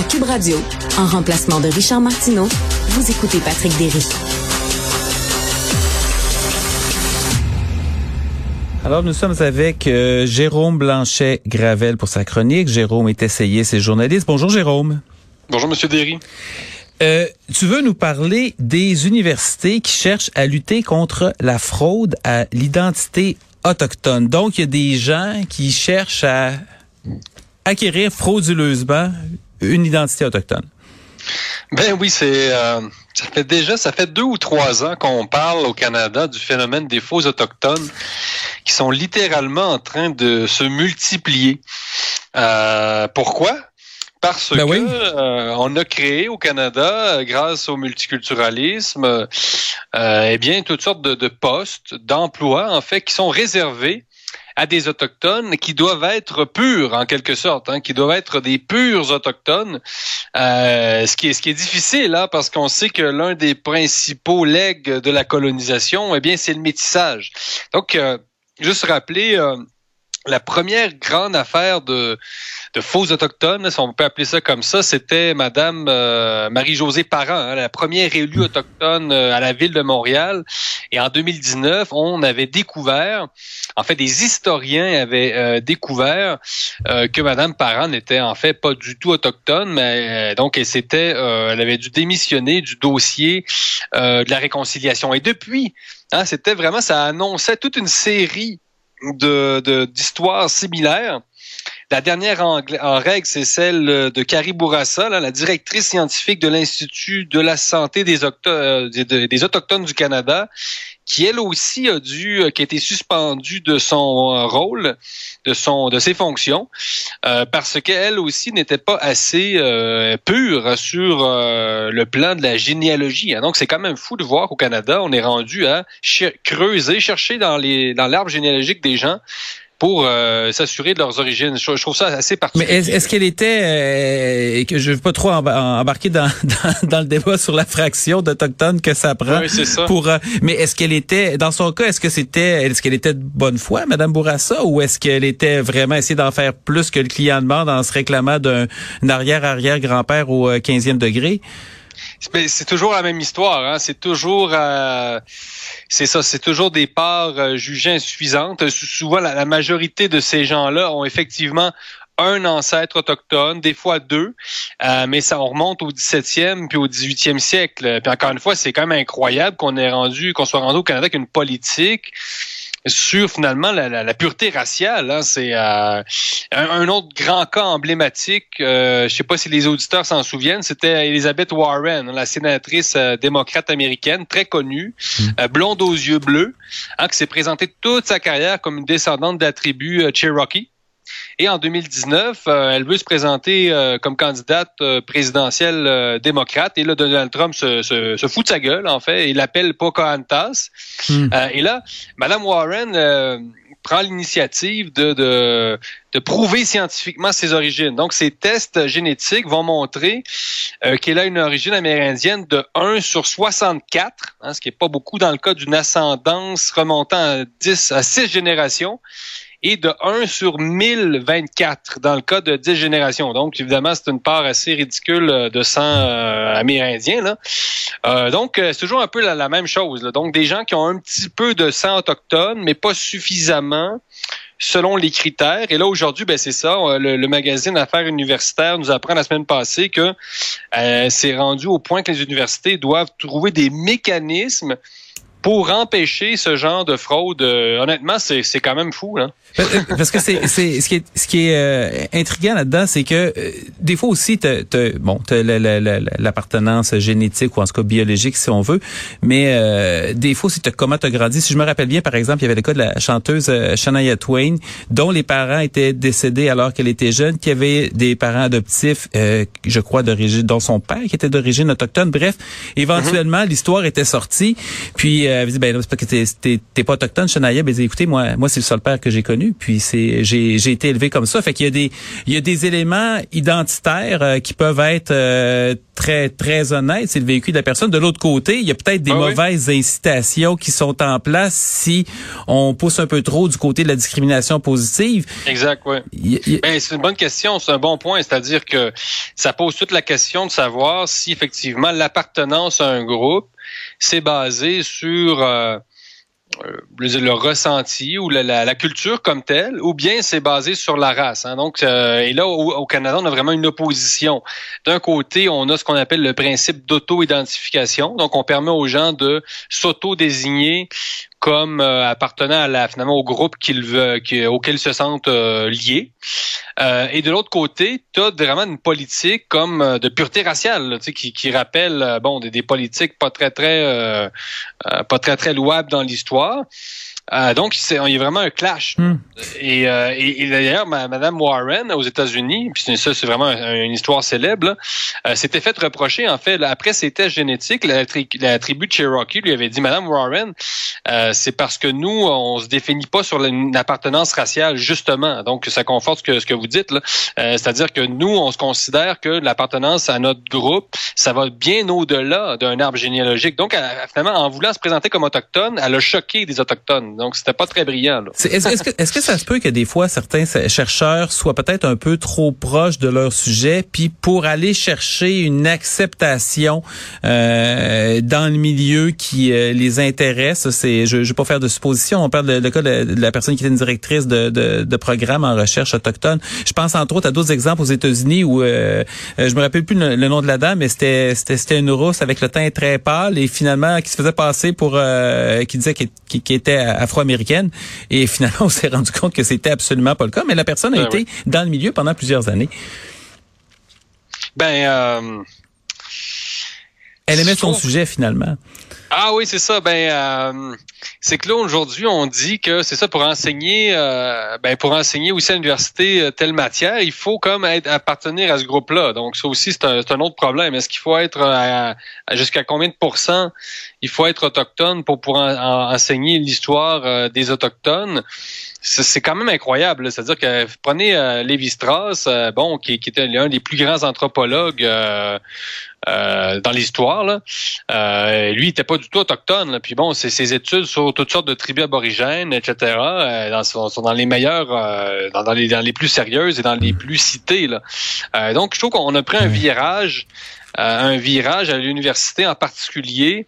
À Cube Radio, en remplacement de Richard Martineau, vous écoutez Patrick Derry. Alors, nous sommes avec euh, Jérôme Blanchet-Gravel pour sa chronique. Jérôme est essayé, c'est journaliste. Bonjour, Jérôme. Bonjour, Monsieur Derry. Euh, tu veux nous parler des universités qui cherchent à lutter contre la fraude à l'identité autochtone. Donc, il y a des gens qui cherchent à acquérir frauduleusement une identité autochtone? Ben oui, c'est euh, ça fait déjà ça fait deux ou trois ans qu'on parle au Canada du phénomène des faux autochtones qui sont littéralement en train de se multiplier. Euh, pourquoi? Parce ben que euh, on a créé au Canada, grâce au multiculturalisme, eh bien toutes sortes de, de postes, d'emplois en fait qui sont réservés à des autochtones qui doivent être purs en quelque sorte, hein, qui doivent être des purs autochtones. Euh, ce qui est difficile hein, parce qu'on sait que l'un des principaux legs de la colonisation, eh bien, c'est le métissage. Donc, euh, juste rappeler. Euh, la première grande affaire de, de faux autochtones, si on peut appeler ça comme ça, c'était Madame euh, Marie-Josée Parent, hein, la première élue autochtone euh, à la ville de Montréal. Et en 2019, on avait découvert, en fait, des historiens avaient euh, découvert que Madame Parent n'était en fait pas du tout autochtone, mais donc elle s'était, elle avait dû démissionner du dossier de la réconciliation. Et depuis, hein, c'était vraiment, ça annonçait toute une série de d'histoires similaires. La dernière en, règle, c'est celle de Carrie Bourassa, la directrice scientifique de l'Institut de la santé des, euh, Autochtones du Canada, qui elle aussi a dû, euh, qui a été suspendue de son euh, rôle, de son, de ses fonctions, parce qu'elle aussi n'était pas assez pure sur le plan de la généalogie. Hein. Donc c'est quand même fou de voir qu'au Canada, on est rendu à creuser, chercher dans les dans l'arbre généalogique des gens pour euh, s'assurer de leurs origines. Je, trouve ça assez particulier. Mais est-ce qu'elle était, euh, que je veux pas trop embarquer dans, dans, le débat sur la fraction d'Autochtones que ça prend oui, ça. pour, euh, mais est-ce qu'elle était, dans son cas, est-ce que c'était, est-ce qu'elle était de bonne foi, Madame Bourassa, ou est-ce qu'elle était vraiment essayer d'en faire plus que le client demande en se réclamant d'un arrière-arrière-grand-père au 15e degré? C'est toujours la même histoire. Hein? C'est toujours, euh, c'est ça, c'est toujours des parts euh, jugées insuffisantes. Souvent, la, majorité de ces gens-là ont effectivement un ancêtre autochtone, des fois deux, euh, mais ça remonte au 17e puis au 18e siècle. Puis encore une fois, c'est quand même incroyable qu'on ait rendu, qu'on soit rendu au Canada avec une politique sur finalement la, la, pureté raciale. Hein. C'est euh, un, autre grand cas emblématique. Euh, je sais pas si les auditeurs s'en souviennent. C'était Elizabeth Warren, la sénatrice euh, démocrate américaine, très connue, mm. euh, blonde aux yeux bleus, hein, qui s'est présentée toute sa carrière comme une descendante de la tribu Cherokee. Et en 2019, euh, elle veut se présenter euh, comme candidate euh, présidentielle démocrate. Et là, Donald Trump se, se, se, fout de sa gueule, en fait. Il l'appelle Pocahontas. Hmm. et là, Madame Warren prend l'initiative de, de, de, prouver scientifiquement ses origines. Donc, ces tests génétiques vont montrer qu'elle a une origine amérindienne de 1 sur 64, hein, ce qui n'est pas beaucoup dans le cas d'une ascendance remontant à 10 à 6 générations et de 1 sur 1024 dans le cas de 10 générations. Donc, évidemment, c'est une part assez ridicule euh, de sang euh, amérindien. Là. Euh, donc, euh, c'est toujours un peu la, même chose. Là. Donc, des gens qui ont un petit peu de sang autochtone, mais pas suffisamment selon les critères. Et là, aujourd'hui, ben, c'est ça. Le, le, magazine Affaires universitaires nous apprend la semaine passée que euh, c'est rendu au point que les universités doivent trouver des mécanismes pour empêcher ce genre de fraude. Euh, honnêtement, c'est quand même fou. Euh, euh, parce que c'est ce qui est ce qui est euh, intriguant là-dedans, c'est que des fois aussi t'as bon t'as l'appartenance génétique ou en tout cas biologique si on veut, mais des fois c'est comment t'as grandi. Si je me rappelle bien, par exemple, il y avait le cas de la chanteuse Shania Twain, dont les parents étaient décédés alors qu'elle était jeune, qui avait des parents adoptifs, je crois d'origine, dont son père qui était d'origine autochtone. Bref, éventuellement mm-hmm. l'histoire était sortie, puis elle dit ben c'est parce que t'es pas autochtone, Shania. Ben écoutez, moi moi c'est le seul père que j'ai connu, puis c'est j'ai j'ai été élevé comme ça. Fait qu'il y a des il y a des éléments identitaires qui peuvent être très très honnêtes. C'est le véhicule de la personne. De l'autre côté, il y a peut-être des ah mauvaises incitations qui sont en place si on pousse un peu trop du côté de la discrimination positive. Exact, oui. Ben, c'est une bonne question, c'est un bon point. C'est-à-dire que ça pose toute la question de savoir si effectivement l'appartenance à un groupe, c'est basé sur euh, euh, le ressenti ou la, culture comme telle, ou bien c'est basé sur la race. Hein. Donc, euh, et là, au, Canada, on a vraiment une opposition. D'un côté, on a ce qu'on appelle le principe d'auto-identification. Donc, on permet aux gens de s'auto-désigner comme euh, appartenant à la, finalement au groupe qu'ils veulent, auquel ils se sentent euh, liés. Euh, et de l'autre côté, tu as vraiment une politique comme de pureté raciale, sais, qui, qui rappelle bon des, des, politiques pas très très pas très très louables dans l'histoire. Euh, donc, c'est, il y a vraiment un clash. Hmm. Et, euh, et, d'ailleurs, Madame Warren aux États-Unis, puis ça, c'est vraiment une histoire célèbre, euh, s'était fait reprocher, en fait, après ses tests génétiques, la, la, tribu Cherokee lui avait dit, Madame Warren, euh, c'est parce que nous, on se définit pas sur une appartenance raciale, justement. Donc, ça conforte ce que, ce que vous dites. Là. C'est-à-dire que nous, on se considère que l'appartenance à notre groupe, ça va bien au-delà d'un arbre généalogique. Donc, finalement, en voulant se présenter comme autochtone, elle a choqué des autochtones. Donc, c'était pas très brillant. Est-ce que, est que, ça se peut que des fois, certains chercheurs soient peut-être un peu trop proches de leur sujet, puis pour aller chercher une acceptation euh, dans le milieu qui euh, les intéresse, c'est, je ne vais pas faire de supposition, on parle de, cas de, la personne qui était une directrice de, de, de, programme en recherche autochtone. Je pense entre autres à d'autres exemples aux États-Unis où, euh, je me rappelle plus le, nom de la dame, mais c'était, une rousse avec le teint très pâle et finalement qui se faisait passer pour, qui disait qu'elle était afro-américaine. Et finalement, on s'est rendu compte que c'était absolument pas le cas. Mais la personne a ben été dans le milieu pendant plusieurs années. Ben, euh, elle aimait son sujet finalement. Ah oui, c'est ça. Ben, euh, c'est que là aujourd'hui, on dit que c'est ça pour enseigner, euh, ben pour enseigner aussi à l'université euh, telle matière, il faut comme être appartenir à ce groupe-là. Donc ça aussi, c'est un, autre problème. Est-ce qu'il faut être à, jusqu'à combien de pourcents il faut être autochtone pour pouvoir enseigner l'histoire des autochtones? c'est quand même incroyable. C'est-à-dire que prenez euh, Lévi-Strauss, bon, qui, qui était l'un des plus grands anthropologues euh, dans l'histoire. Euh, lui, il était pas du tout autochtone. Puis bon, c'est ses études sur toutes sortes de tribus aborigènes, etc. Euh, dans, sont, dans les meilleures, euh, dans, dans, les, dans les plus sérieuses et dans les plus citées. Là. donc, je trouve qu'on a pris un virage un virage à l'université en particulier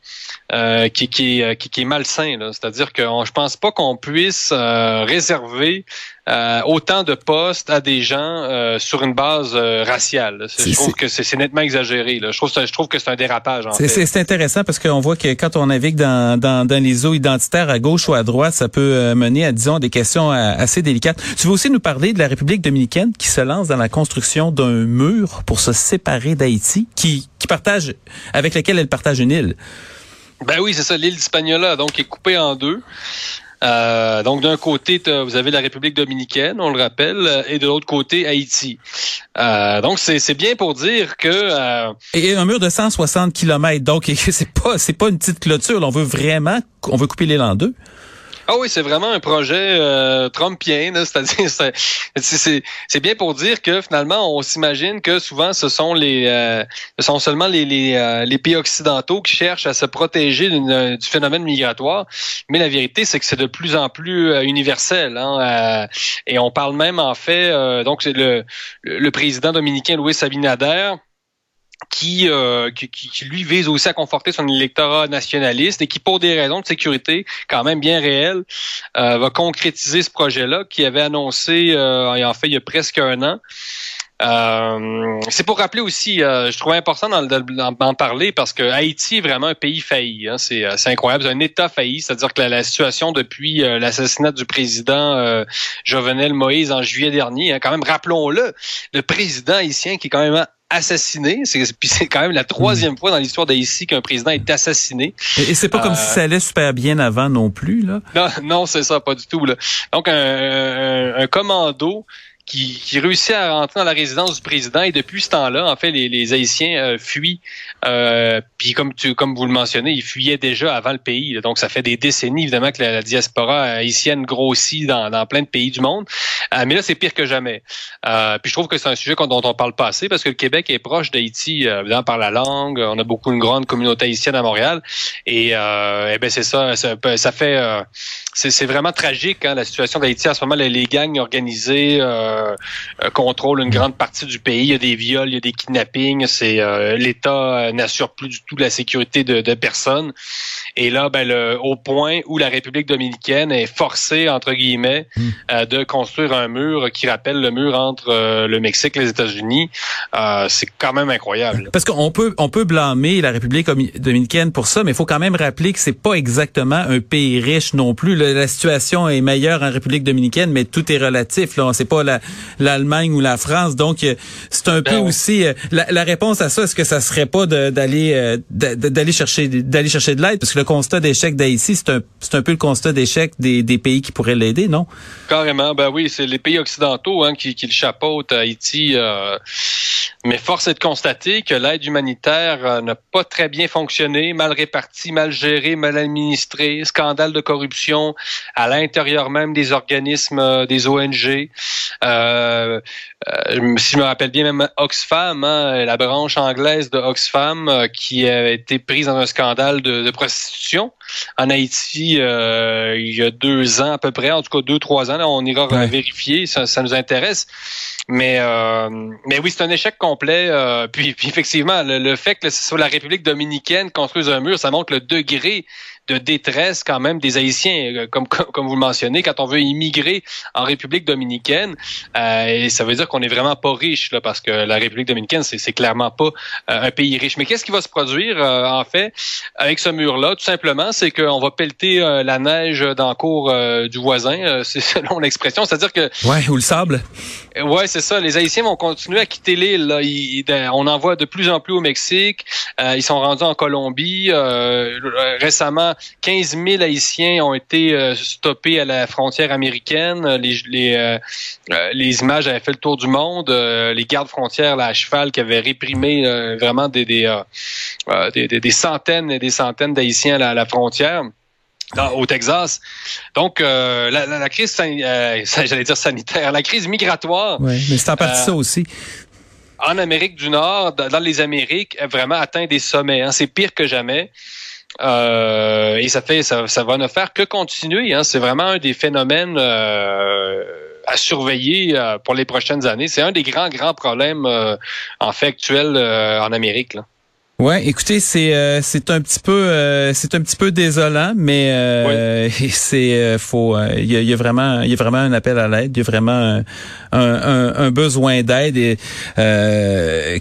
euh, qui, qui, qui, qui, est malsain. C'est-à-dire que je pense pas qu'on puisse euh, réserver euh, autant de postes à des gens sur une base raciale. Je trouve que c'est nettement exagéré. Là. Je, trouve, je trouve que c'est un dérapage. C'est intéressant parce qu'on voit que quand on navigue dans, dans, dans, les eaux identitaires à gauche ou à droite, ça peut mener à, disons, des questions assez délicates. Tu veux aussi nous parler de la République dominicaine qui se lance dans la construction d'un mur pour se séparer d'Haïti, qui, qui partage, avec lequel elle partage une île? Ben oui, c'est ça, l'île d'Hispaniola, donc, est coupée en deux. Euh, donc d'un côté, vous avez la République dominicaine, on le rappelle, et de l'autre côté, Haïti. Euh, donc c'est bien pour dire que euh, et un mur de 160 km, donc c'est pas c'est pas une petite clôture. on veut vraiment, on veut couper l'île en deux. Ah oui, c'est vraiment un projet euh, trumpien, c'est-à-dire c'est bien pour dire que finalement on s'imagine que souvent ce sont les euh, ce sont seulement les les, euh, les, pays occidentaux qui cherchent à se protéger du phénomène migratoire, mais la vérité c'est que c'est de plus en plus universel hein, et on parle même en fait donc le le président dominicain Louis Sabinader euh, qui, qui, qui, lui vise aussi à conforter son électorat nationaliste et qui, pour des raisons de sécurité quand même bien réelles, euh, va concrétiser ce projet-là qui avait annoncé, euh, fait, il y a presque un an. Euh, c'est pour rappeler aussi, euh, je trouvais important d'en parler parce que Haïti est vraiment un pays failli. Hein, c'est incroyable, c'est un État failli, c'est-à-dire que la, la, situation depuis l'assassinat du président Jovenel Moïse en juillet dernier, hein, quand même, rappelons-le, le président haïtien qui est quand même assassiné. C'est, puis c'est quand même la troisième fois dans l'histoire d'Haïti qu'un président est assassiné. Et, c'est pas comme si euh, ça allait super bien avant non plus, là. Non, non, c'est ça, pas du tout. Là. Donc un, un, commando qui, qui réussit à rentrer dans la résidence du président et depuis ce temps-là, en fait, les, les Haïtiens euh, fuient. Euh, puis comme tu, comme vous le mentionnez, ils fuyaient déjà avant le pays. Donc ça fait des décennies évidemment que la, diaspora haïtienne grossit dans, dans, plein de pays du monde. Euh, mais là, c'est pire que jamais. Euh, puis je trouve que c'est un sujet dont on parle pas assez parce que le Québec est proche d'Haïti, euh, évidemment par la langue. On a beaucoup une grande communauté haïtienne à Montréal et, eh ben c'est ça, ça, ça fait c'est vraiment tragique hein, la situation d'Haïti en ce moment. Les, les gangs organisés euh, euh, contrôlent une grande partie du pays. Il y a des viols, il y a des kidnappings. C'est euh, l'État n'assure plus du tout la sécurité de, de personnes. Et là, ben, le, au point où la République dominicaine est forcée entre guillemets hmm. de construire un mur qui rappelle le mur entre le Mexique et les États-Unis, c'est quand même incroyable. Parce qu'on peut on peut blâmer la République dominicaine pour ça, mais il faut quand même rappeler que c'est pas exactement un pays riche non plus la situation est meilleure en République dominicaine, mais tout est relatif. Là, c'est pas l'Allemagne ou la France, donc euh, c'est un peu ben aussi euh, la, réponse à ça. Est-ce que ça serait pas d'aller euh, d'aller chercher d'aller chercher de l'aide, parce que le constat d'échec d'Haïti, c'est un c'est un peu le constat d'échec des, des pays qui pourraient l'aider, non? Carrément. Ben oui, c'est les pays occidentaux hein, qui, qui le chapeautent. Haïti. Mais force est de constater que l'aide humanitaire euh, n'a pas très bien fonctionné, mal répartie, mal gérée, mal administrée, scandale de corruption à l'intérieur même des organismes, euh, des ONG. Euh, euh, si je me rappelle bien, même Oxfam, hein, la branche anglaise de Oxfam, qui a été prise dans un scandale de, de prostitution en Haïti il y a deux ans à peu près, en tout cas deux, trois ans. Là, on ira vérifier, ça, ça nous intéresse. Mais, euh, mais oui, c'est un échec complet. Euh, puis, puis, effectivement, le, le, fait que ce soit la République dominicaine construise un mur, ça montre le degré de détresse quand même des Haïtiens, euh, comme, comme vous le mentionnez, quand on veut immigrer en République dominicaine, euh, et ça veut dire qu'on est vraiment pas riche, là, parce que la République dominicaine, c'est clairement pas euh, un pays riche. Mais qu'est-ce qui va se produire, en fait, avec ce mur-là? Tout simplement, c'est qu'on va pelleter la neige dans le cours du voisin, c'est selon l'expression. C'est-à-dire que... Ouais, ou le sable. Ouais, c'est ça. Les Haïtiens vont continuer à quitter l'île. On en voit de plus en plus au Mexique. ils sont rendus en Colombie. récemment, 15 000 Haïtiens ont été euh, stoppés à la frontière américaine. Les, les, euh, euh, les images avaient fait le tour du monde. les gardes frontières là, à cheval qui avaient réprimé vraiment des, des, des, des, centaines et des centaines d'Haïtiens à la, frontière. au Texas. Donc, la, la, crise, j'allais dire sanitaire, la crise migratoire. Oui, mais c'est en partie ça aussi. En Amérique du Nord, dans les Amériques, vraiment atteint des sommets. Hein. C'est pire que jamais. Euh, et ça fait ça, ça va ne faire que continuer. Hein. C'est vraiment un des phénomènes euh, à surveiller euh, pour les prochaines années. C'est un des grands grands problèmes en fait actuels en Amérique. Là. Ouais, écoutez, c'est euh, c'est un petit peu euh, c'est un petit peu désolant, mais euh, c'est euh, faut il y a, y, a, vraiment il y a vraiment un appel à l'aide, il y a vraiment un, un, un besoin d'aide et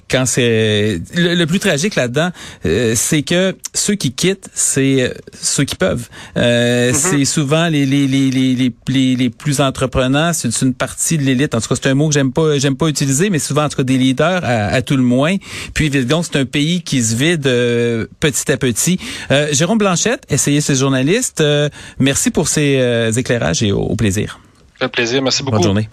quand c'est le, plus tragique là-dedans, c'est que ceux qui quittent, c'est ceux qui peuvent. Mm-hmm. C'est souvent les les, les les les les plus entreprenants, c'est une partie de l'élite. En tout cas, c'est un mot que j'aime pas j'aime pas utiliser, mais souvent en tout cas des leaders à, à tout le moins. Puis donc c'est un pays qui se vide euh, petit à petit. Euh, Jérôme Blanchette, essayez ce journaliste. Euh, merci pour ces éclairages et au, plaisir. Un plaisir. Merci beaucoup. Bonne journée.